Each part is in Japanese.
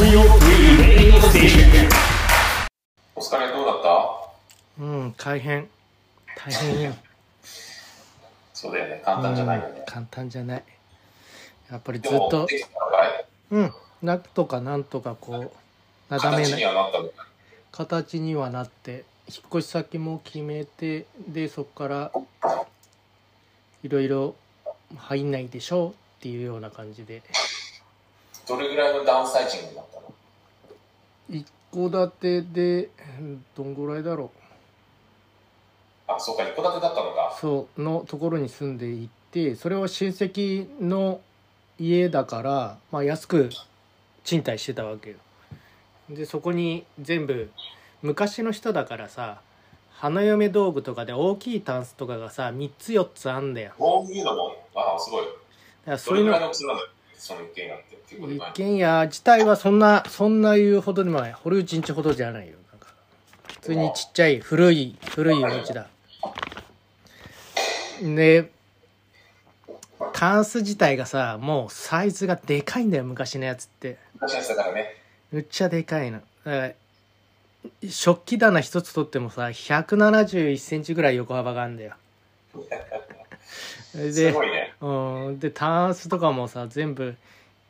お疲れどうだった？うん大変。大変よ。そうだよね。簡単じゃないよね。うん、簡単じゃない。やっぱりずっとうんなんとかなんとかこうなだめ形になはなったの？かい形にはなって引っ越し先も決めてでそこからいろいろ入んないでしょうっていうような感じでどれぐらいのダウンサイジングになったの？一戸建てでうんどんぐらいだろう。あそうか一戸建てだったのか。そうのところに住んでいてそれは親戚の家だから、まあ、安く賃貸してたわけよ。でそこに全部昔の人だからさ花嫁道具とかで大きいタンスとかがさ3つ4つあんだよ。こういうのもあすごい。だからどれぐらいそういうのの大きさなのその一軒家って結構で一かい軒家自体はそんなそんな言うほどでもない。堀内んちほどじゃないよ。なんか普通にちっちゃい古い古いお家だ。でタンス自体がさもうサイズがでかいんだよ昔のやつって。昔のやつだからね。むっちゃでかいの。食器棚一つとってもさ171センチぐらい横幅があるんだよ。すでごいねうん、でタンスとかもさ全部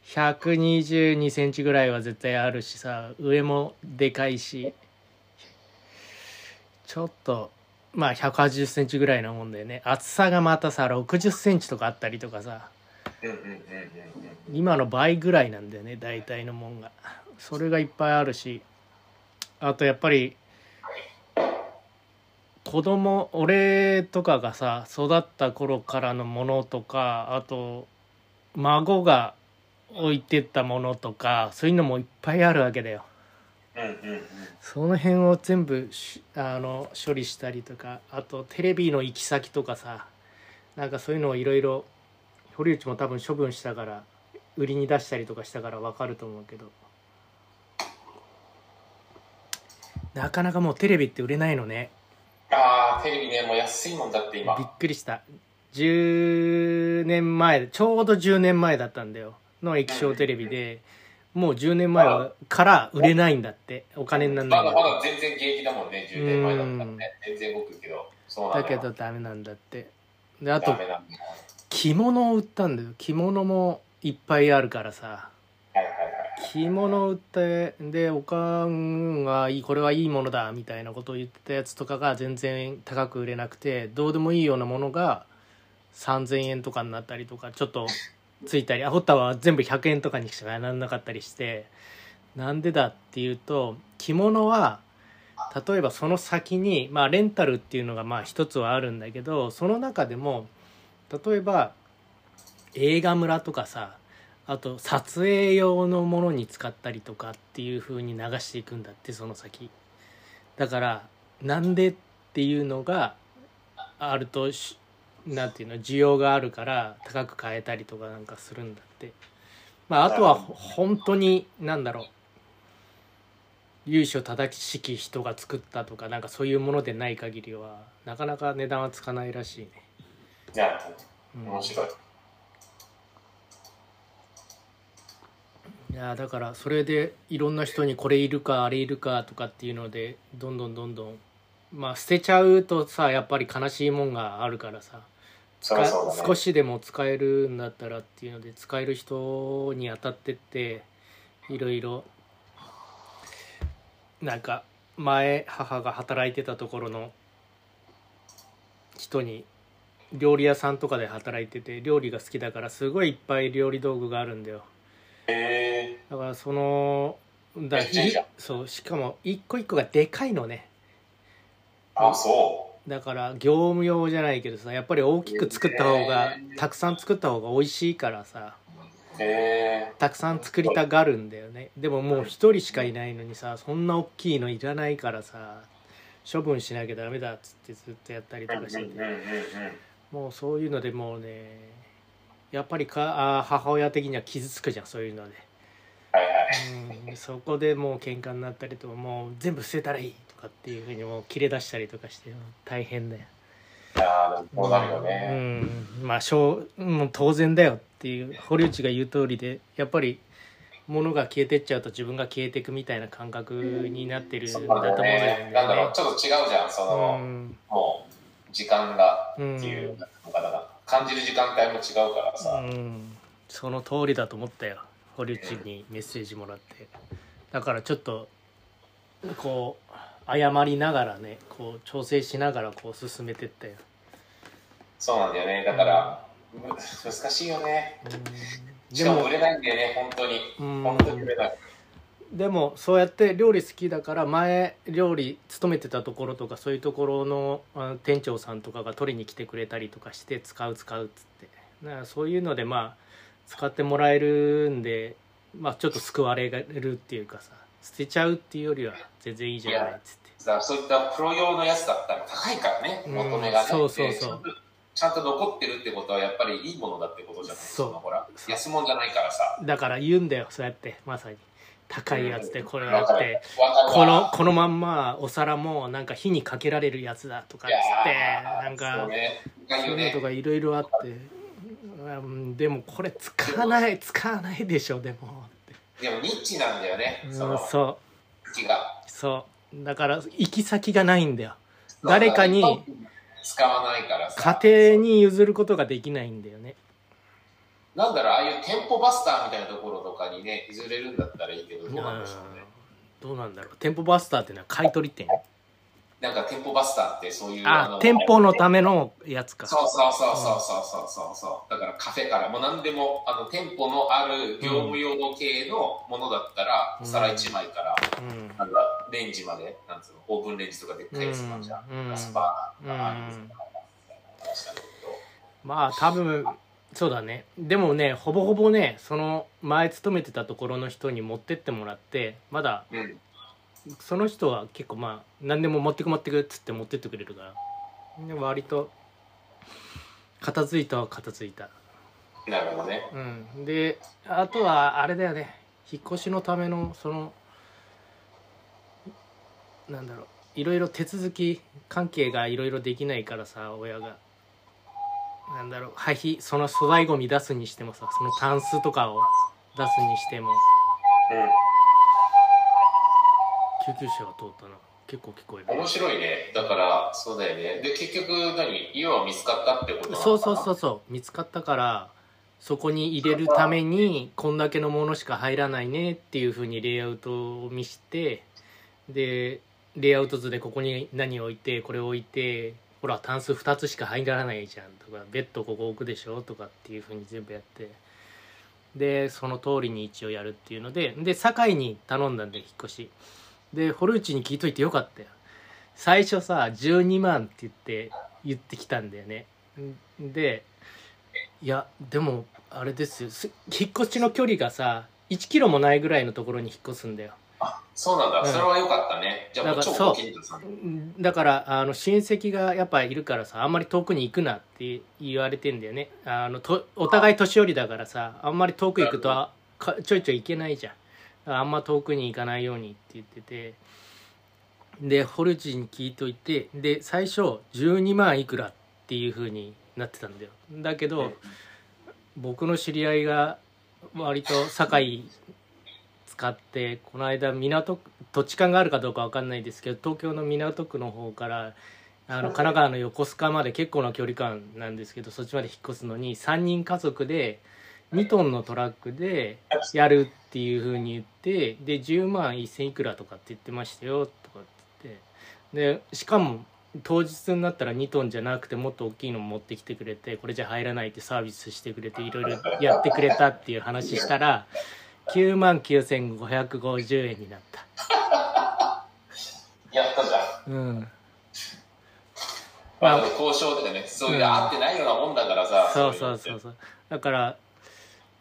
122センチぐらいは絶対あるしさ上もでかいし。ちょっとまあ180センチぐらいなもんだよね。厚さがまたさ60センチとかあったりとかさ。今の倍ぐらいなんだよね大体のもんが。それがいっぱいあるし。あとやっぱり子供俺とかがさ育った頃からのものとかあと孫が置いてったものとかそういうのもいっぱいあるわけだよ。うんうんうん。その辺を全部しあの処理したりとかあとテレビの行き先とかさなんかそういうのをいろいろ堀内も多分処分したから売りに出したりとかしたから分かると思うけど。なかなかもうテレビって売れないのねテレビねもう安いもんだって今。びっくりした。10年前ちょうど10年前だったんだよ。の液晶テレビで。もう10年前はから売れないんだって。お金にならないまだまだ全然現役だもんね。10年前だったらね。全然動くけど。そうだけどダメなんだって。であと着物を売ったんだよ。着物もいっぱいあるからさ着物売ってでおかんがいいこれはいいものだみたいなことを言ってたやつとかが全然高く売れなくてどうでもいいようなものが3,000円とかになったりとかちょっとついたりあホッタは全部100円とかにしかならなかったりしてなんでだっていうと着物は例えばその先に、まあ、レンタルっていうのがまあ一つはあるんだけどその中でも例えば映画村とかさあと撮影用のものに使ったりとかっていう風に流していくんだってその先。だからなんでっていうのがあるとしなんていうの需要があるから高く買えたりとかなんかするんだって。まああとは本当になんだろう。由緒正しき人が作ったとかなんかそういうものでない限りはなかなか値段はつかないらしいね、いやうん面白いいやだからそれでいろんな人にこれいるかあれいるかとかっていうのでどんどんどんどんまあ捨てちゃうとさやっぱり悲しいもんがあるからさ使そうそうだね。少しでも使えるんだったらっていうので使える人に当たってっていろいろなんか前母が働いてたところの人に料理屋さんとかで働いてて料理が好きだからすごいいっぱい料理道具があるんだよへえだからそのだそうしかも一個一個がでかいのね。あそだから業務用じゃないけどさやっぱり大きく作った方がたくさん作った方が美味しいからさえたくさん作りたがるんだよね。でももう一人しかいないのにさそんな大きいのいらないからさ処分しなきゃダメだっつってずっとやったりとかしてもうそういうのでもうねやっぱりか母親的には傷つくじゃんそういうので。はいはい。うん、そこでもう喧嘩になったりとかもう全部捨てたらいいとかっていうふうにもう切れ出したりとかして大変だよ。いやーでもこうなるようねん、まあしょうもう当然だよっていう堀内が言う通りでやっぱりものが消えてっちゃうと自分が消えていくみたいな感覚になってるんだそうと思うんだよね。なんだろう、ちょっと違うじゃん、その、うん。もう、時間がってうん。いうのかな、感じる時間帯も違うからさ、うん、その通りだと思ったよ堀内にメッセージもらってだからちょっとこう謝りながらねこう調整しながらこう進めてったよ、そうなんだよね。だから、む難しいよね。うん、しかも売れないんだよね、本当に。うん本当に売れない。でもそうやって料理好きだから前料理勤めてたところとかそういうところのあ店長さんとかが取りに来てくれたりとかして使う使うっつって。だからそういうのでまあ使ってもらえるんでまあちょっと救われるっていうかさ捨てちゃうっていうよりは全然いいじゃないっつって。そういったプロ用のやつだったら高いからね、うん求めがね。そうそうそう。でちゃんと残ってるってことはやっぱりいいものだってことじゃない？そう。のほら安物じゃないからさ。だから言うんだよそうやってまさに高いやつでこれあってこのこのまんまお皿もなんか火にかけられるやつだとかっつってーなんかそういそうのとかいろいろあって、うん、でもこれ使わない使わないでしょでもでもニッチなんだよねうんそのそ気が。うそう。だから行き先がないんだよ。誰かに使わないからさ。家庭に譲ることができないんだよねなんだろう、ああいう店舗バスターみたいなところとかにね、譲れるんだったらいいけど、どうなんでしょうね。どうなんだろう。店舗バスターっていのは買取店なんか店舗バスターってそういう。あ、あ店舗のためのやつか。そうそうそうそうそうそうそう、うん、だからカフェから、もう何でも、あの、店舗のある業務用の系のものだったら、うん、皿1枚から、うん、なんかレンジまで、なんつうの、オーブンレンジとかでっかいやつなんじゃ、うん、ガスバーナーとか、うん、みたいな話だけど。まあ、多分、そうだね。でもねほぼほぼねその前勤めてたところの人に持ってってもらってまだどうん。その人は結構まあ何でも持ってく持ってくっつって持ってってくれるから。で割と片付いたは片付いた。なるほどね。うん。であとはあれだよね。引っ越しのためのそのなんだろう。いろいろ手続き関係がいろいろできないからさ親がなんだろう。廃棄その粗大ごみ出すにしてもさそのタンスとかを出すにしても。うん救急車が通ったな。結構聞こえる。面白いね。だからそうだよね。で結局何？家は見つかったってことそうそうそうそう。見つかったからそこに入れるためにこんだけのものしか入らないねっていう風にレイアウトを見してでレイアウト図でここに何置いてこれ置いてほらタンス2つしか入らないじゃんとかベッドここ置くでしょとかっていう風に全部やって。でその通りに一応やるっていうのでで堺に頼んだんで引っ越し。で堀内に聞いといてよかったよ。最初さ12万って言って言ってきたんだよね。でいやでもあれですよ。引っ越しの距離がさ1キロもないぐらいのところに引っ越すんだよ。あそうなんだ、うん。それは良かったね。じゃあもう超ご近所さん。だからあの親戚がやっぱいるからさあんまり遠くに行くなって言われてんだよね。あのとお互い年寄りだからさあんまり遠く行くとあかちょいちょい行けないじゃん。あんま遠くに行かないようにって言ってて。で堀内に聞いといてで最初12万いくらっていう風になってたんだよ。だけど、うん。僕の知り合いが割と堺使ってこの間港区土地勘があるかどうかわかんないですけど東京の港区の方からあの神奈川の横須賀まで結構な距離感なんですけどそっちまで引っ越すのに3人家族で2トンのトラックでやるっていう風に言ってで10万1000いくらとかって言ってましたよとかって言って。でしかも当日になったら2トンじゃなくてもっと大きいの持ってきてくれてこれじゃ入らないってサービスしてくれていろいろやってくれたっていう話したら9万9550円になった。やったじゃん。うん。まあ、交渉とかねそういう、うん。合ってないようなもんだからさそうそうそうそう。だから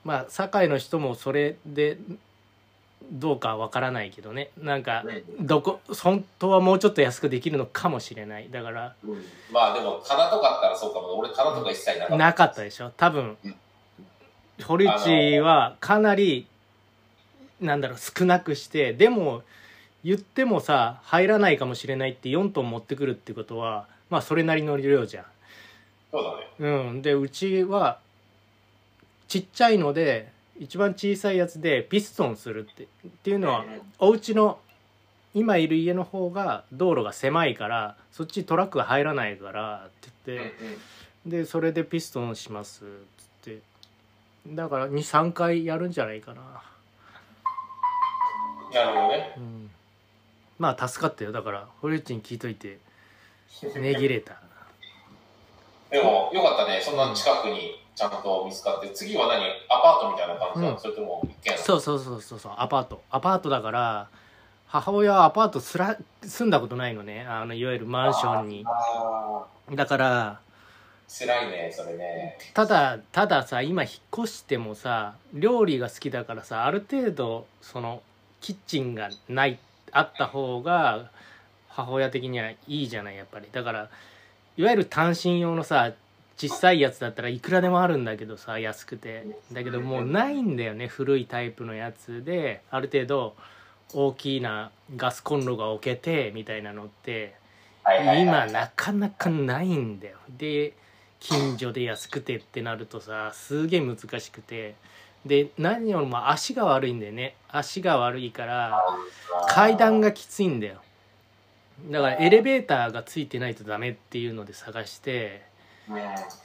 まあ堺の人もそれでどうかわからないけどね。なんかどこ本当はもうちょっと安くできるのかもしれない。だからう、うん、まあでも棚とかあったらそうかも。俺棚とか一切なかった。なかったでしょ。多分うん。堀内はかなりなんだろう少なくしてでも言ってもさ入らないかもしれないって4トン持ってくるってことはまあそれなりの量じゃん。そうだね。うん、でうちはちっちゃいので一番小さいやつでピストンするってっていうのはお家の今いる家の方が道路が狭いからそっちトラックが入らないからって言って、でそれでピストンしますっつって。だから23回やるんじゃないかな、なるほどね。うん、まあ助かったよ。だから堀内に聞いといて。値切れた。でもよかったね。そんな近くにちゃんと見つかって。次は何？アパートみたいな感じなの、うん。それとも一軒うそうそうそうそう。アパート。アパートだから母親はアパートすら住んだことないのね。あのいわゆるマンションに。あだからー辛いねそれね。ただたださ今引っ越してもさ料理が好きだからさある程度そのキッチンがないあった方が母親的にはいいじゃないやっぱり。だからいわゆる単身用のさ小さいやつだったらいくらでもあるんだけどさ安くて。だけどもうないんだよね古いタイプのやつである程度大きなガスコンロが置けてみたいなのって今なかなかないんだよ。で近所で安くてってなるとさすげえ難しくてで何よりも足が悪いんだよね。足が悪いから階段がきついんだよ。だからエレベーターがついてないとダメっていうので探してうん。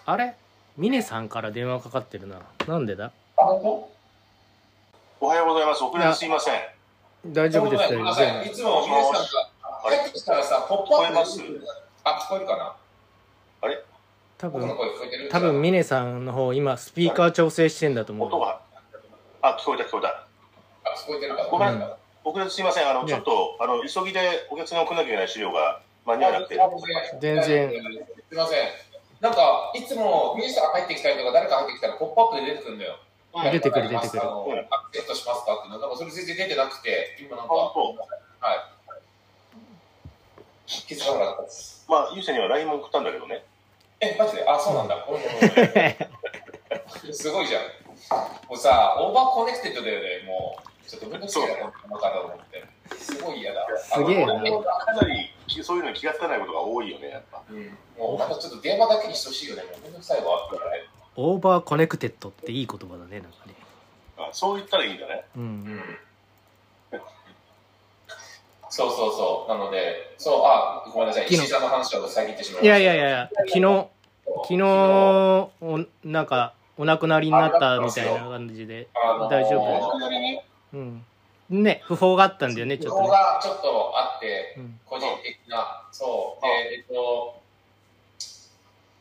あれ？峰さんから電話かかってるな。なんでだ？おはようございます。遅れてすいません。大丈夫ですよ。い。いつも皆さんが入ってきたらさポップアップ聞こえます？あ聞こえるかな？多僕の分多分峰さんの方今スピーカー調整してんだと思う。音が。あ、聞こえた聞こえた。あ聞こえてるかな？ごめん。うん。遅れてすいません。あの、ね。ちょっと、あの、急ぎでお客さんに送らなきゃいけない資料が間に合わなくて。全然すいません。なんかいつもミニスターが入ってきたりとか誰か入ってきたらポップアップで出てくるんだよ。うん。出てくる出てくる。あのうん。アクセストしますかっていうの。なんかそれ全然出てなくて今なんか。本はい。気づかなかったです。まあ、ゆうせんには LINE も送ったんだけどね。えマジで？あそうなんだ。すごいじゃんもうさ overconnected だよねもうちょっとめんどくさいなこの方と思ってすごい嫌だすげえなかなりそういうのに気がつかないことが多いよね、やっぱ。うんもうなんかちょっと電話だけにしてほしいよねもうめんどくさいわって overconnected っていい言葉だねなんかねあそう言ったらいいんだね。ううんんそうそうそう。なので、そう、あ、ごめんなさい。昨日石井さんの話を遮ってしまいました。いやいやいや昨日昨日おなんかお亡くなりになったみたいな感じで。あのー大丈夫？お亡くなりに？うん。ね不法があったんだよねちょっと情ねがちょっとあって、うん。個人的な、そう。で、えっと、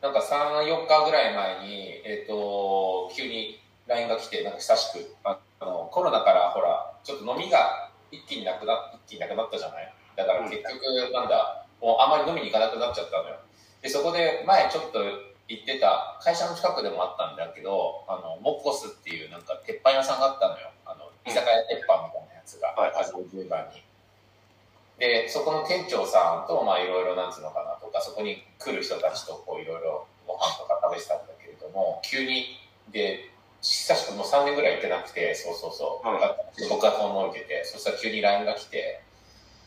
なんか3、4日ぐらい前に、えっと、急に LINE が来て、なんか久しく、ああのコロナからほら、ちょっと飲みが一気になくな、一気になくなったじゃない？だから結局、なんだ、もうあんまり飲みに行かなくなっちゃったのよ。で、そこで前ちょっと行ってた、会社の近くでもあったんだけど、あの、モッコスっていうなんか鉄板屋さんがあったのよ。あの、居酒屋鉄板みたいなやつが、はいはい風十番に。で、そこの店長さんと、まあいろいろなんつうのかなとか、そこに来る人たちとこういろいろご飯とか食べてたんだけれども、急に、で、久しくもう3年ぐらい行ってなくて、そうそうそう、うん僕が訪問を受けて、そしたら急に LINE が来て、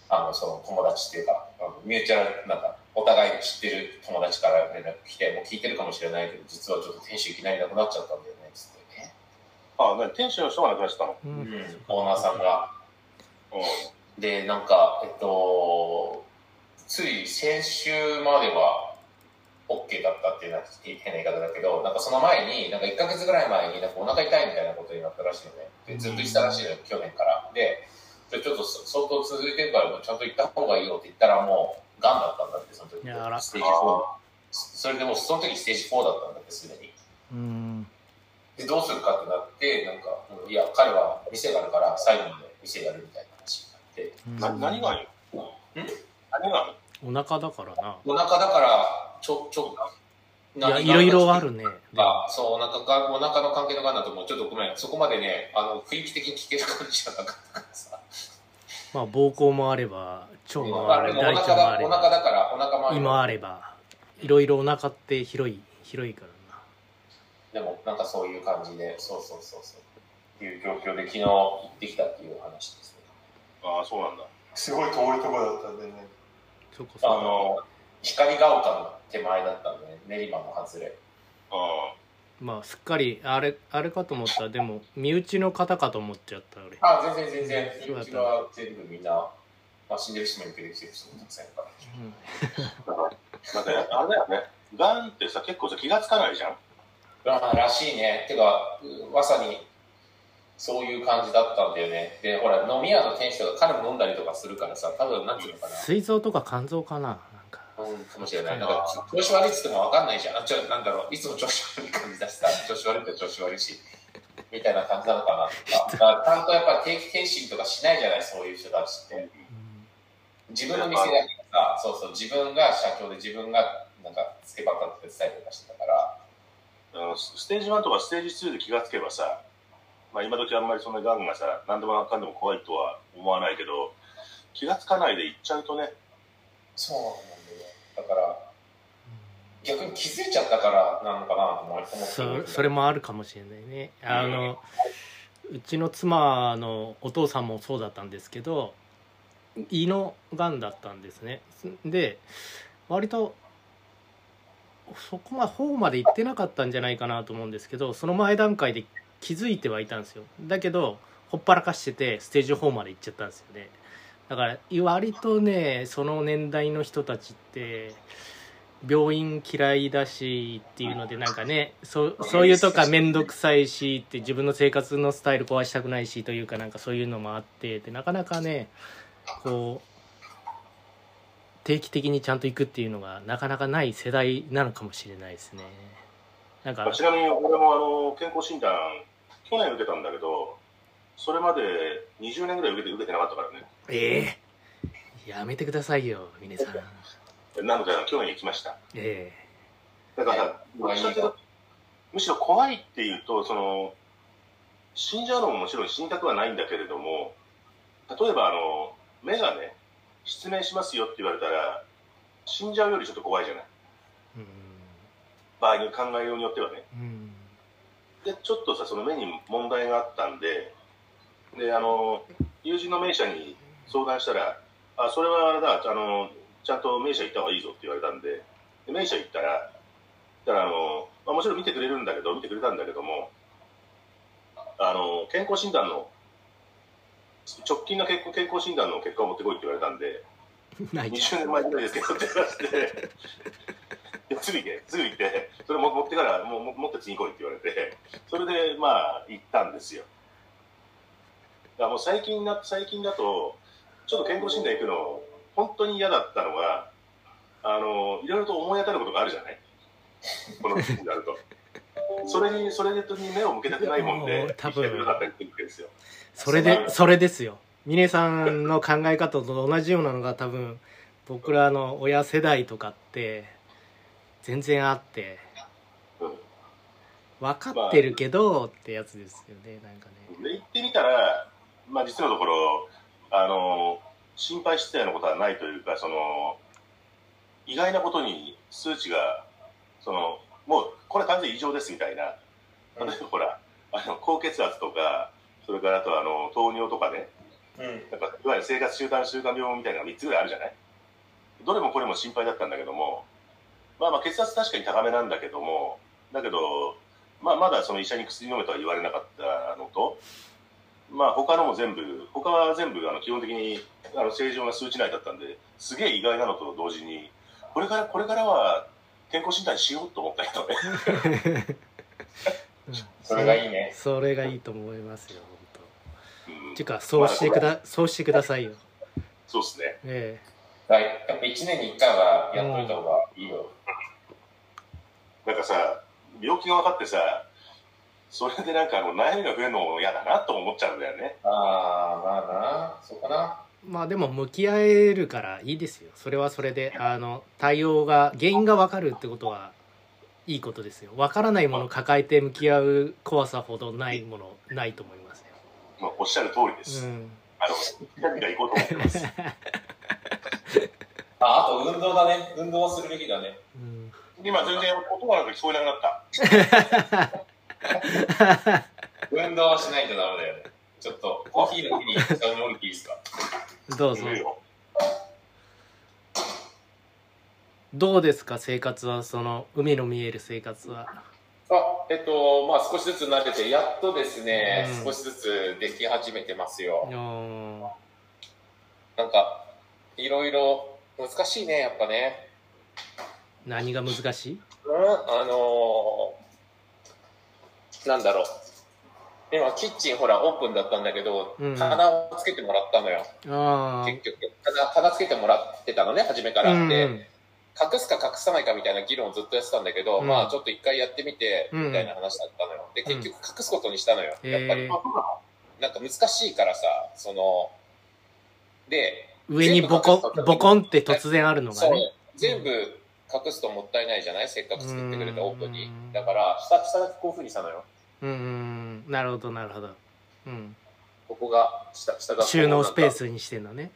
あの、その友達っていうか、あのミューチャル、なんか、お互い知ってる友達から連絡来て、もう聞いてるかもしれないけど、実はちょっと店主いきなりいなくなっちゃったんだよね、つってね。あ、なに店主の人が亡くなっちゃったの？ううんん、オーナーさんが。うで、なんか、えっと、つい先週までは OK だったっていうのは変な言い方だけど、なんかその前に、なんか1ヶ月ぐらい前になんかお腹痛いみたいなことになったらしいのね。でずっと言ってたらしいのよ、去年から。で、ちょっと相当続いてるから、もうちゃんと行った方がいいよって言ったらもう、癌だったんだって、その時。いやあらステージ4。それでもうその時ステージ4だったんだって、すでに。うんで、どうするかってなって、なんか、いや、彼は店があるから最後まで店やるみたいな話になって、何がある？の何がある？お腹だからなお腹だから、ちょ、ちょ、いやいろいろあるねあそう、お腹が、お腹の関係のがんだと思う。ちょっとごめん、そこまでね、あの、雰囲気的に聞ける感じじゃなかったからさ。まあ膀胱もあれば腸もあれば大腸もあれお腹だばから、お腹もある。胃もあればいろいろお腹って広い広いからなでも、なんかそういう感じで、そうそうそうそう。っていう状況で昨日行ってきたっていう話ですね。ああ、そうなんだ。すごい遠いところだったんでね。そうかそあの、光が丘の手前だったんでね、練馬の外れ。あまあすっかりあれあれかと思ったらでも身内の方かと思っちゃった俺あ、全然全然。そうだったうちは全部みんな、まあ、死んでる人もいるけど、生きてる人もたくさんいるから。なんかね、あれだよね。がんってさ、結構さ、気がつかないじゃん。あらしいね。てか、うまさにそういう感じだったんだよね。で、ほら、飲み屋の店主とか彼も飲んだりとかするからさ、多分なんていうのかな。膵臓とか肝臓かなかうん、かもしれない。なんか、調子悪いっつっても分かんないじゃん。あちょなんだろう、いつも調子悪い感じだしさ、調子悪いって調子悪いし、みたいな感じなのかなとか。だからちゃんとやっぱ定期検診とかしないじゃない、そういう人たちって。自分の店だけどさ、そうそう、自分が社長で自分がなんか、つけばかって伝えとかしてたから、スステージ1とかステージ2で気がつけばさ、まあ、今時あんまりそんながんがさ、何でもかんでも怖いとは思わないけど、気がつかないでいっちゃうとね、そうだ。から、逆に気づいちゃったからなのかなと思って。そそれもあるかもしれないね。あのうちの妻のお父さんもそうだったんですけど胃のがんだったんですね。で割とそこまで方まで行ってなかったんじゃないかなと思うんですけどその前段階で気づいてはいたんですよ。だけどほっぱらかしててステージ4まで行っちゃったんですよね。だから割とねその年代の人たちって病院嫌いだしっていうのでなんかねそそういうとか面倒くさいしって自分の生活のスタイル壊したくないしというかなんかそういうのもあってでなかなかねこう定期的にちゃんと行くっていうのがなかなかない世代なのかもしれないですねなんかまあちなみに俺もあの健康診断、去年受けたんだけど、それまで20年ぐらい受けて受けてなかったからね。ええやめてくださいよ峰さんなので、去年行きました。えだから、どっちかっていうとむしろ怖いっていうと、その、死んじゃうのももちろん死にたくはないんだけれども、例えばあの、目がね、失明しますよって言われたら、死んじゃうよりちょっと怖いじゃない。えうん場合に考えようによってはね。うんで、ちょっとさ、その目に問題があったんで、で、あの、友人の名車に相談したら、あ、それはあれだ、あの、ちゃんと名車行った方がいいぞって言われたんで、で名車行ったら、だからあの、まあ、もちろん見てくれるんだけど、見てくれたんだけども、あの、健康診断の、直近の健康健康診断の結果を持ってこいって言われたんで、ない20年前ぐらいですけどって話して、いやすぐ行け、すぐ行って、それも持ってから、もうも持って次来いって言われて、それでまあ行ったんですよ。だもう最近な、最近だと、ちょっと健康診断行くの、本当に嫌だったのが、あの、いろいろと思い当たることがあるじゃない？この時になると。それに、それに目を向けたくないもんもでう、多分。それでそれですよ。峰さんの考え方と同じようなのが多分僕らの親世代とかって全然あってうん。分かってるけどってやつですよねなんかね。で行ってみたら、まあ、実のところあの心配してたようなことはないというかその意外なことに数値がそのもうこれ完全に異常ですみたいな。例えばほらあの高血圧とかそれからあとあの糖尿とかね。うん。なんかいわゆる生活習慣習慣病みたいなのが3つぐらいあるじゃない？どれもこれも心配だったんだけども。まあまあ血圧確かに高めなんだけども。だけど、まあ、まだその医者に薬飲めとは言われなかったのとまあ他のも全部他は全部あの基本的にあの正常な数値内だったんですげえ意外なのと同時にこれからこれからは健康診断しようと思ったけどね、それがいいね。それがいいと思いますよ本うん。当ていうかそうしてくだそうしてくださいよ。そうですね。えはい。やっぱ1年に1回はやっといた方がいいよ。なんかさ病気が分かってさそれでなんかあの悩みが増えるのも嫌だなと思っちゃうんだよね。ああ、まあな。そうかな。えまあでも向き合えるからいいですよ。それはそれで。あの対応が原因が分かるってことはいいことですよ。分からないものを抱えて向き合う怖さほどないものないと思いますよ。まあ、おっしゃる通りです、うん。あの何か行こうと思ってます。あ、あと運動だね。運動はするべきだね。うん。今全然音がなんか聞こえなくなった 運動はしないとダメだよね。ちょっと、コーヒーの日に下に降りていいですか？どうぞ。どうですか生活は？その海の見える生活は。あ、えっと、まあ少しずつ慣れて、やっとですね、うん。少しずつでき始めてますよ。うんなんか、いろいろ難しいね、やっぱね。何が難しい？うん、あのーなんだろう。今、キッチンほら、オープンだったんだけど、うん棚をつけてもらったのよ。結局。棚、棚つけてもらってたのね、初めから。うんで、隠すか隠さないかみたいな議論をずっとやってたんだけど、うんまあちょっと一回やってみて、うんみたいな話だったのよ。で、結局隠すことにしたのよ。うんやっぱり。なんか難しいからさ、その、で、上にボコボコンって突然あるのがそうね、全部隠すともったいないじゃない？せっかく作ってくれたオープンにうん。だから、下、下だけこういう風にしたのよ。うんうんなるほどなるほど、うん、ここが、下、下が収納スペースにしてんのね、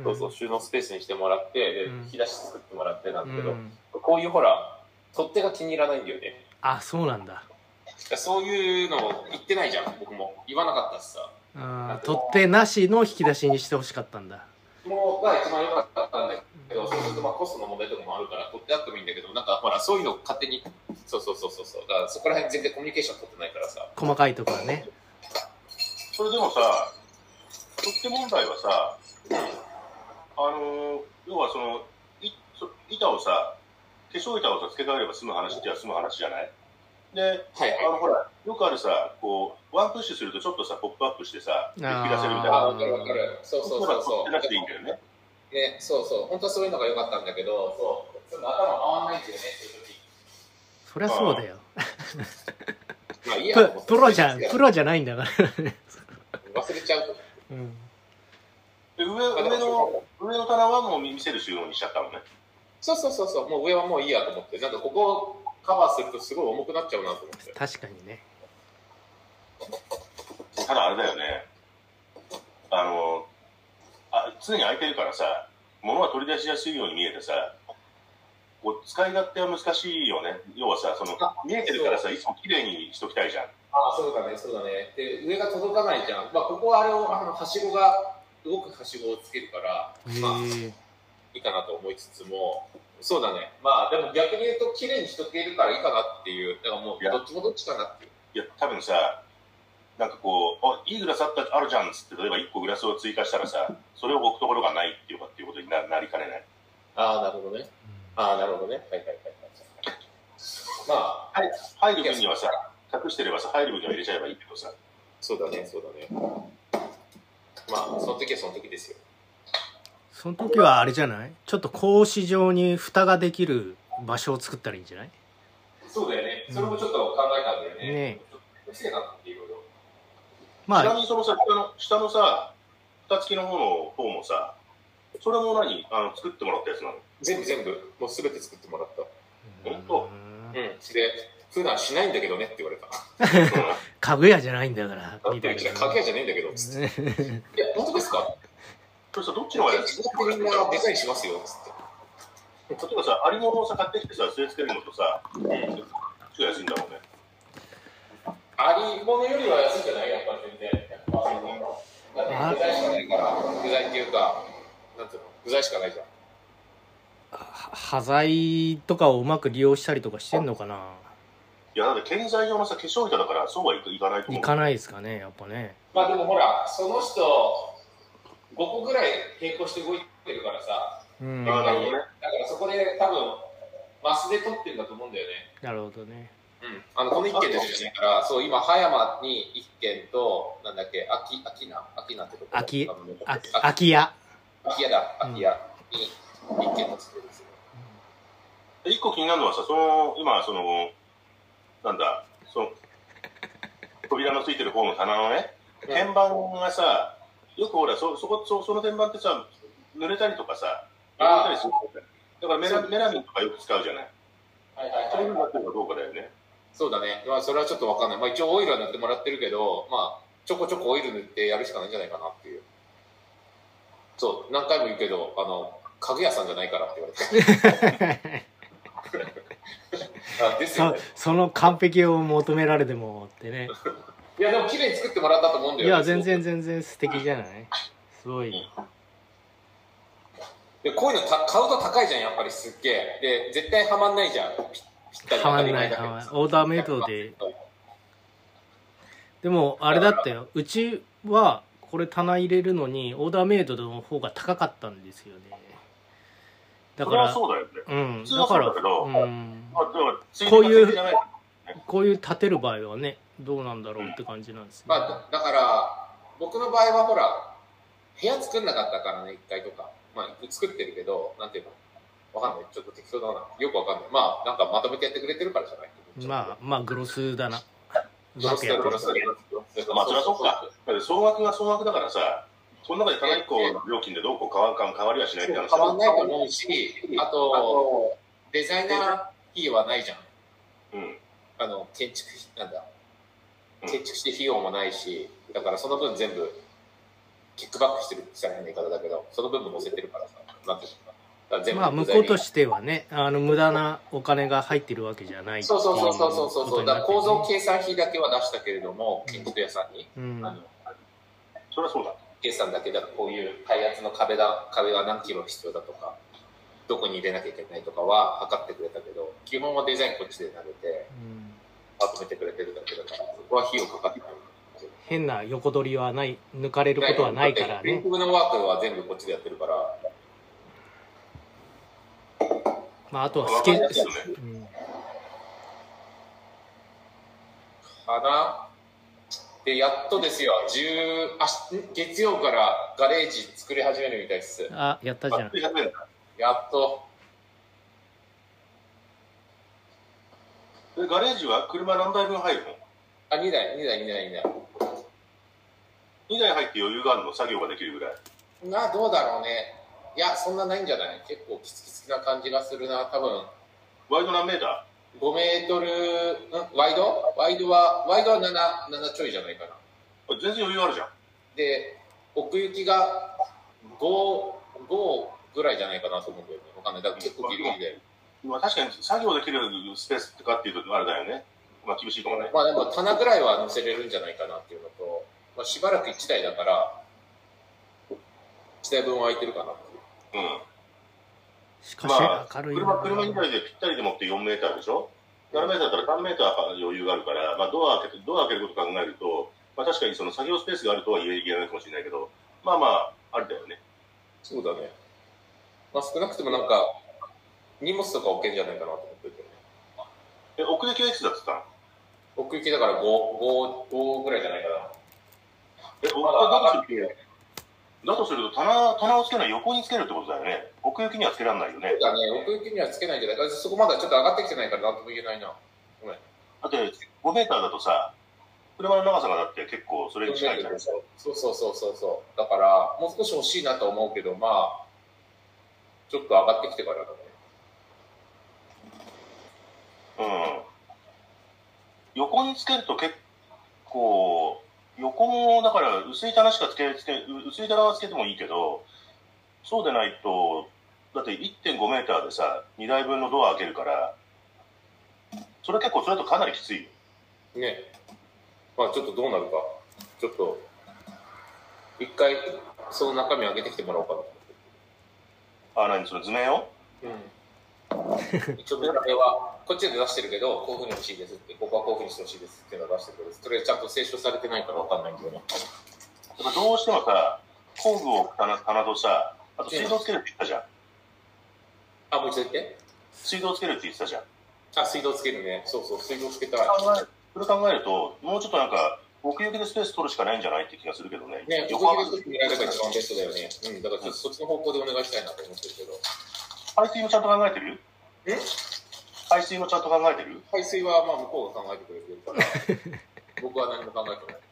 ん。そうそう、収納スペースにしてもらって、引き出し作ってもらってなんだけど、うん、こういうほら、取っ手が気に入らないんだよね。あそうなんだ。そういうのを言ってないじゃん、僕も。言わなかったしさ。取っ手なしの引き出しにしてほしかったんだ。もうが一番良かったんだけど、そうするとまあコストの問題とかもあるから、取ってあってもいいんだけど、なんかほら、そういうの勝手に、そうそうそうそうそう、だからそこら辺全然コミュニケーション取ってないからさ。細かいところはねそれでもさ、取っ手問題はさ、あのー要はその、いそ板をさ、化粧板をさ付け替えれば済む話っては済む話じゃない？で、はいあのほら、よくあるさ、こう、ワンプッシュするとちょっとさ、ポップアップしてさ、引き出せるみたいああ、な。わかるわかる。そうそうそうそう。取ってなくていいんだよね。ね、そうそう。本当はそういうのが良かったんだけど、そう。ちょっと頭回んないんだよね、そりゃそうだよまあいいやププロじゃんプロじゃないんだからね、忘れちゃうと。うん、で上上の、上の棚はもう見せる収納にしちゃったのね。そうそうそうそう。もう上はもういいやと思って。なんかここをカバーするとすごい重くなっちゃうなと思って。確かにねただあれだよね。あの、あ常に空いてるからさ、物は取り出しやすいように見えてさ、こう使い勝手は難しいよね。要はさ、そのあ見えてるからさ、いつも綺麗にしときたいじゃん。ああ、そうだね、そうだね。で、上が届かないじゃん。まあ、ここはあれを、あの、はしごが、動くはしごをつけるから、へまあ、えいいかなと思いつつも、そうだね。まあ、でも逆に言うと、綺麗にしとけるからいいかなっていう、だからもう、どっちもどっちかなっていう。いや、多分さ、なんかこう、あ、いいグラスあったあるじゃんっつって、例えば1個グラスを追加したらさ、それを置くところがないっていうかっていうことにななりかねない。ああ、なるほどね。ああ、なるほどね。はいはいはいはい。まあ、はい、入る分にはさ、隠してればさ、入る分には入れちゃえばいいけどさ、そうだね、そうだね。まあ、その時はその時ですよ。その時はあれじゃない？ちょっと格子状に蓋ができる場所を作ったらいいんじゃない？そうだよね。それもちょっと考えたんだよね。ねちょっと癖なっていろいろ。まあちなみにそのさ、下の下のさ、蓋付きの方の方もさ、それも何？あの作ってもらったやつなの？全部全部、もうすべて作ってもらった。本当うん。で、普段しないんだけどねって言われた。家具屋じゃないんだからだってうちらな家具屋じゃねえんだけど、つって。いや、本当ですか？それさ、どっちの方が安い？自分でみんなデザインしますよ、つって。例えばさ、ありものをさ、買ってきてさ、据え付けるのとさ、どっちが安いんだろうね。ありものよりは安いんじゃない？やっぱり全然。だって具材しかないから、具材っていうか、なんていうの、具材しかないじゃん。端材とかをうまく利用したりとかしてんのかな？いや、だって建材用のさ、化粧板だから、そうはいいかないと思う。いかないですかねやっぱねまあでもほら、その人、5個ぐらい並行して動いてるからさ、うん。だからそこで多分、マスで取ってるんだと思うんだよね。なるほどねうん。あの、この1軒だけじゃないから、そう、今、葉山に1軒と、なんだっけ、秋、秋名秋名ってとこ秋あのああ空き家だ、空き家に1軒建つです一個気になるのはさ、その、今、その、なんだ、その、扉のついてる方の棚のね、うん天板がさ、よくほら、そ、そこ、そその天板ってさ、濡れたりとかさ、あー汚れたりするんだからメラメラミンとかよく使うじゃない。はいはいそういうはい。のになってるかどうかだよね。そうだね。まあ、それはちょっとわかんない。まあ、一応オイルは塗ってもらってるけど、まあ、ちょこちょこオイル塗ってやるしかないんじゃないかなっていう。そう、何回も言うけど、あの、家具屋さんじゃないからって言われて。あですよそね。その完璧を求められてもってね いや、でも綺麗に作ってもらったと思うんだよ。いや全然全然素敵じゃない？すごいでこういうのた買うと高いじゃん、やっぱりすっげえ。で、絶対はまんないじゃん。ピったりはまんないはまんないオーダーメイドででもあれだったようちはこれ棚入れるのにオーダーメイドの方が高かったんですよね。だそれはからそうだよね。うん。普通はだからそうだけどうん。まあ、でもつこういうこういう建てる場合はねどうなんだろうって感じなんですね、まあ、だだから僕の場合はほら部屋作んなかったからね1階とか。まあ作ってるけどなんていうの？わかんない。ちょっと適当だな。よくわかんない。まあなんかまとめてやってくれてるからじゃない？まあまあグロスだな。うグロスやってるグロスグロスまあ、そりゃそうか。だって総額が総額だからさ、その中で棚1個の料金でどうこう変わか変わりはしないって話だ変わんないと思うしあとデザイナー費用はないじゃん。うん。あの建築費なんだうん。建築して費用もないしだからその分全部キックバックしてるって言ったら変な言い方だけどその分も載せてるからさなんていうまあ向こうとしてはねあの無駄なお金が入ってるわけじゃないそうそうそうそうそうそうだ構造計算費だけは出したけれども建築屋さんに、うんあのそれはそうだ。計算だけだとこういう開発の壁だ壁は何キロ必要だとかどこに入れなきゃいけないとかは測ってくれたけど基本はデザインこっちで投げてうん。まとめてくれてるだけだからそこは費用かかってない。変な横取りはない抜かれることはないからね。リンクのワークは全部こっちでやってるから。まああとはスケわかりやすいよね。うん。かなでやっとですよ。10あ月曜からガレージ作り始めるみたいです。あやったじゃん。100円だ。やっと。でガレージは車何台分入るの？あ2台2台2台2台 ?2 台入って余裕があるの作業ができるぐらい。などうだろうね。いやそんなないんじゃない？結構キツキツな感じがするな多分。ワイド何メータ5メートルんワイド？ワイドはワイドは 7, 7ちょいじゃないかなー全然余裕あるじゃん。で奥行きが55ぐらいじゃないかなと思うんだよねわかんないだから結構ギリギリでまあ、確かに作業できるスペースとかっていうとあれだよね。まあ厳しいかもね。まあでも棚ぐらいは乗せれるんじゃないかなっていうのと、まあ、しばらく1台だから1台分は空いてるかなっていううん。しかしまあ、明るいな車、車2台でぴったりでもって4メーターでしょ ?7 メーターだったら3メーター余裕があるから、まあドア開けて、ドア開けることを考えると、まあ確かにその作業スペースがあるとは言え言えないかもしれないけど、まあまあ、あれだよね。そうだね。まあ少なくともなんか荷物とか置けるんじゃないかなと思ってるけどねえ、奥行きはいつだってた？の奥行きだから 5, 5, 5ぐらいじゃないかな。え、奥だとすると、だとすると棚、棚をつけない横につけるってことだよね。奥行きにはつけられないよね。そう。だね。奥行きにはつけないんじゃない。かそこまだちょっと上がってきてないから何とも言えないな。ごめん。だって、5メーターだとさ、車の長さがだって結構それに近いじゃないそうそうそうそうそう。だからもう少し欲しいなと思うけどまあちょっと上がってきてからだね。うん。横につけると結構、横も、だから薄い棚しかつけ、つけ、薄い棚はつけてもいいけど、そうでないと、だって1.5メーターでさ、2台分のドア開けるから、それ結構、それだとかなりきついよ。ね。まあちょっとどうなるか。ちょっと一回その中身上げてきてもらおうかな。とあ、何？その図面を？うん、一応見た目はこっちで出してるけどこういうふうに欲しいですってここはこういうふうにしてほしいですっていうのを出してるけどそれちゃんと清書されてないから分かんないんだよね。どうしてもさ、工具を棚棚とさ、あと水道つけるって言ったじゃん。あもう一度言って？水道つけるって言ってたじゃん。あ水道つけるね。そうそう水道つけたい。考えそれ考えると、もうちょっとなんか、奥行きでスペース取るしかないんじゃないって気がするけどね。ね横横切り取らえれば一番ベストだよね。うんだからちょっとそっちの方向でお願いしたいなと思ってるけど。排水もちゃんと考えてる？え？排水もちゃんと考えてる？排水はまあ向こうが考えてくれてるから 僕は何も考えてない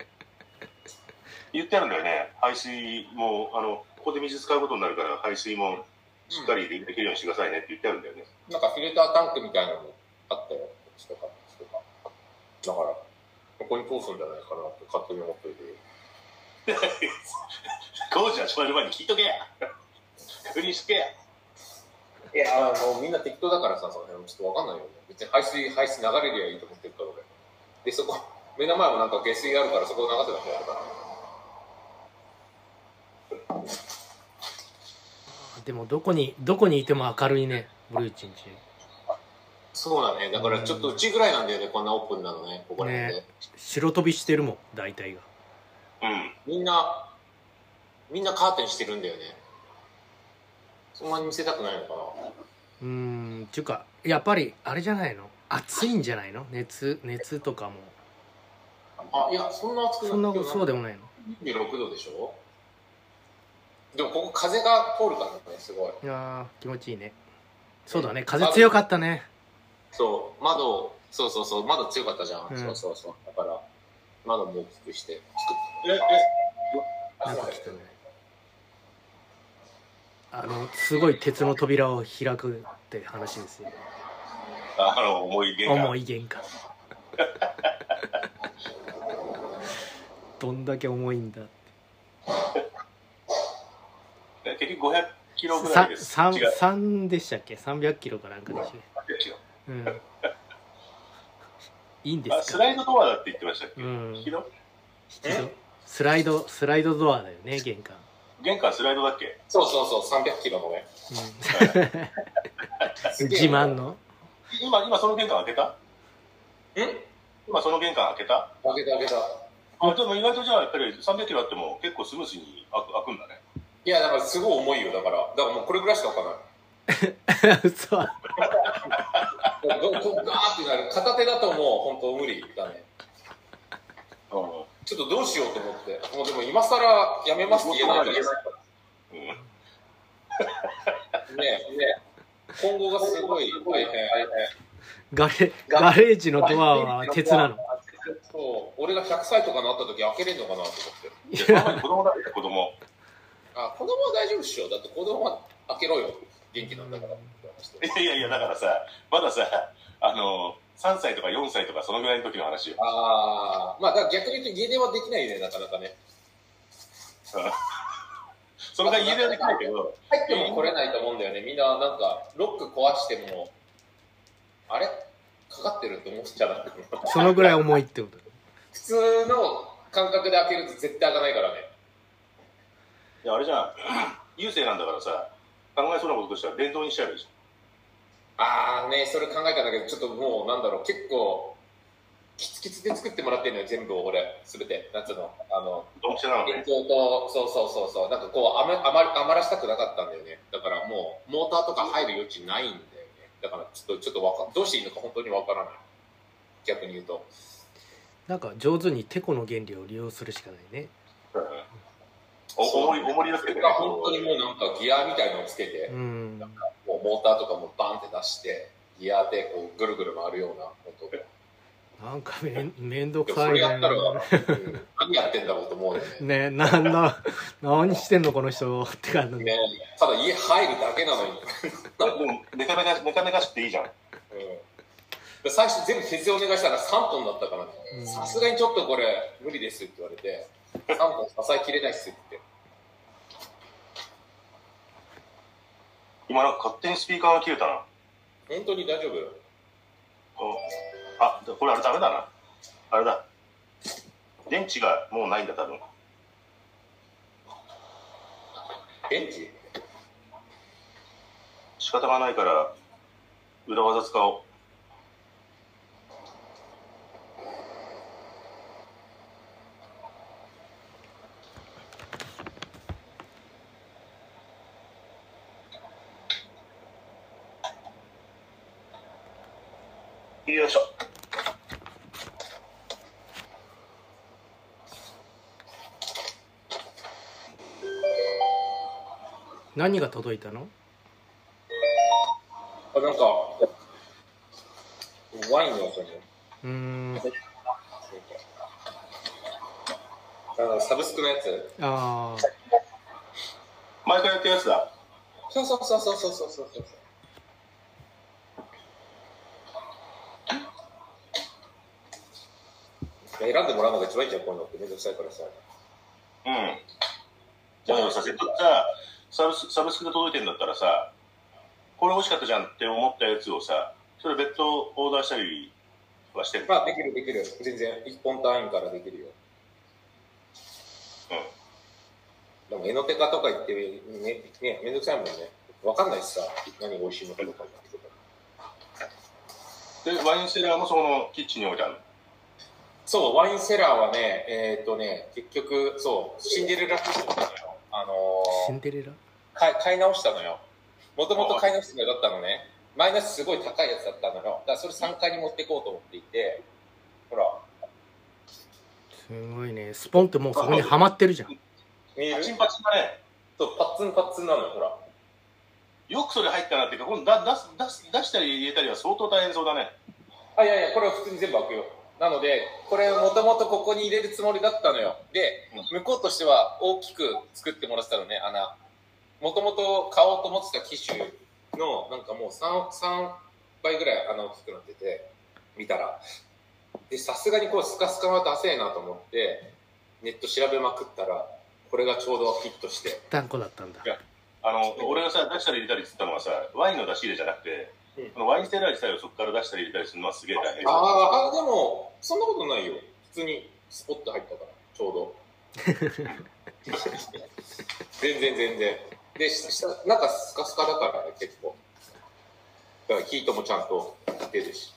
言ってあるんだよね。排水も、あの、ここで水使うことになるから、排水もしっかりできるようにしてくださいねって言ってあるんだよね。なんかフィルタータンクみたいなのもあったよ、こっちとか、こっちとか。だから、ここに通すんじゃないかなって勝手に思ってるけど。工事始まる前に聞いとけや確認しとけやいや、もうみんな適当だからさ、その辺ちょっとわかんないよね。別に排水、排水流れりゃいいと思ってるから俺。で、そこ、目の前もなんか下水あるからそこを流せばいいんじゃないかな。でもどこにどこにいても明るいねブルーチンチそうだね。だからちょっとうちぐらいなんだよね、こんなオープンなのね、ここら辺で。ね白飛びしてるもん大体がうん。みんな、みんなカーテンしてるんだよね。そんなに見せたくないのかな。うーんちゅうかやっぱりあれじゃないの？暑いんじゃないの？熱熱とかも。あ、いや、そんな暑くない。そんなそうでもないの？26度でしょ？でもここ風が通るからね、すごい。いやー気持ちいいね。そうだね風強かったね。そう、窓、そうそうそう、窓強かったじゃん。うん。そうそうそう。だから、窓も大きくして。え、え、なんか来たねあのすごい鉄の扉を開くって話ですよ。あの、重い玄関。重い玄関 どんだけ重いんだえ結局500キロぐらさいです。三違う。三でしたっけ？300キロかなんかでしたうけ？うん。いいんであ、すか？スライドドアだって言ってましたっけ、うん。スライドスライドドアだよね玄関、玄関スライドだっけ？そうそうそう、300キロのね。うん、自慢の？今、今その玄関開けた？ん今その玄関開けた？開けた開けた。あ、でも意外とじゃあやっぱり300キロあっても結構スムーズに開く開くんだね。いや、だからすごい重いよ、だから。だからもうこれぐらいしか開かない。嘘 ガーってなる。片手だともう本当無理だね。うん。ちょっとどうしようと思って。もうでも今更やめますって言えないじゃないですか。うんねえ、ねえ。今後がすごい大変。ガレガレージのドアは鉄なのそう。俺が100歳とかなった時開けれんのかなと思って。子供だって子供。あ、子供は大丈夫っしょ。だって子供は開けろよ。元気なんだから。いやいやいや、だからさ、まださ、あの、3歳とか4歳とかそのぐらいの時の話よ。ああ、まあだから逆に言うと家電はできないね、なかなかね。それが家ではできないけど、入っても来れないと思うんだよね。みんななんか、ロック壊しても、あれ？かかってるって思っちゃう。そのぐらい重いってこと 普通の感覚で開けると絶対開かないからね。いや、あれじゃん、優勢なんだからさ、考えそうなこととしては電動にしちゃうでしょ。ああね、それ考えたんだけど、ちょっともうなんだろう、結構、キツキツで作ってもらってるのよ、全部俺、すべて。なんつうの、あの、ドンピシャなのそうそうそうそう、なんかこう余、余余らしたくなかったんだよね。だからもう、モーターとか入る余地ないんだよね。だからちょっと、ちょっとわか、どうしていいのか本当にわからない。逆に言うと。なんか上手にテコの原理を利用するしかないねうんお重りだけでね。本当にもうなんかギアみたいのをつけて、うんもうモーターとかもバンって出して、ギアでこうぐるぐる回るような音で。なんかめんめんどくそれさいやったら、ねうん何やってんだろうと思うよね。ねなんだ何してんのこの人って感じね、ただ家入るだけなのに。でも、メカメカ、メカメカしっていいじゃん。うんで最初全部手製お願いしたら3トンだったからうんねさすがにちょっとこれ無理ですって言われて3トン支えきれないっすって言って今なんか勝手にスピーカーが切れたな。本当に大丈夫？おあ、これあれダメだな。あれだ。電池がもうないんだ、多分。電池？仕方がないから、裏技使おう。よいしょ。何が届いたの？あなんかワインの音ねうーんあのサブスクのやつ。あ前からやったやつだ。そうそうそうそうそうそうそう。そう選んでもらうのが一番いいじゃんこういうのってめんどくさいからさ。うん。だけどさ、せっかくさ、サブスサブスクで届いてんだったらさ、これ欲しかったじゃんって思ったやつをさ、それ別途オーダーしたりはしてる。まあできるできる。全然一本単位からできるよ。でもエノテカとか言ってねねめんどくさいもんね。わかんないしさ何美味しいのかとかで、ワインセラーもそのキッチンに置いてあるの？そう、ワインセラーはね、えっ、とね、結局、そう、シンデレラフィッシュ。あのーシンデレラ？買い買い直したのよ。もともと買い直したのだったのね。マイナスすごい高いやつだったのよ。だからそれ3階に持っていこうと思っていて、ほら、すごいねスポンってもうそこにはまってるじゃん見える？パチンパチンだね。そう、パッツンパッツンなのよ、ほら。よくそれ入ったなっていうか、今度だ出す出す出したり入れたりは相当大変そうだね。あ、いやいや、これは普通に全部開くよ。なので、これもともとここに入れるつもりだったのよ。で、向こうとしては大きく作ってもらってたのね、穴。もともと買おうと思ってた機種の、なんかもう 3, 3倍ぐらい穴大きくなってて、見たら。で、さすがにこれスカスカはダセえなと思って、ネット調べまくったら、これがちょうどフィットして。断固だったんだあの、俺がさ、出したり入れたりって言ったのはさ、ワインの出し入れじゃなくて、うんこのワインセラー自体をそこから出したり入れたりするのはすげえ大変あーあ、でも、そんなことないよ。普通にスポット入ったから、ちょうど。全 然全然。で、下、中スカスカだからね、結構。だからヒートもちゃんと出るし。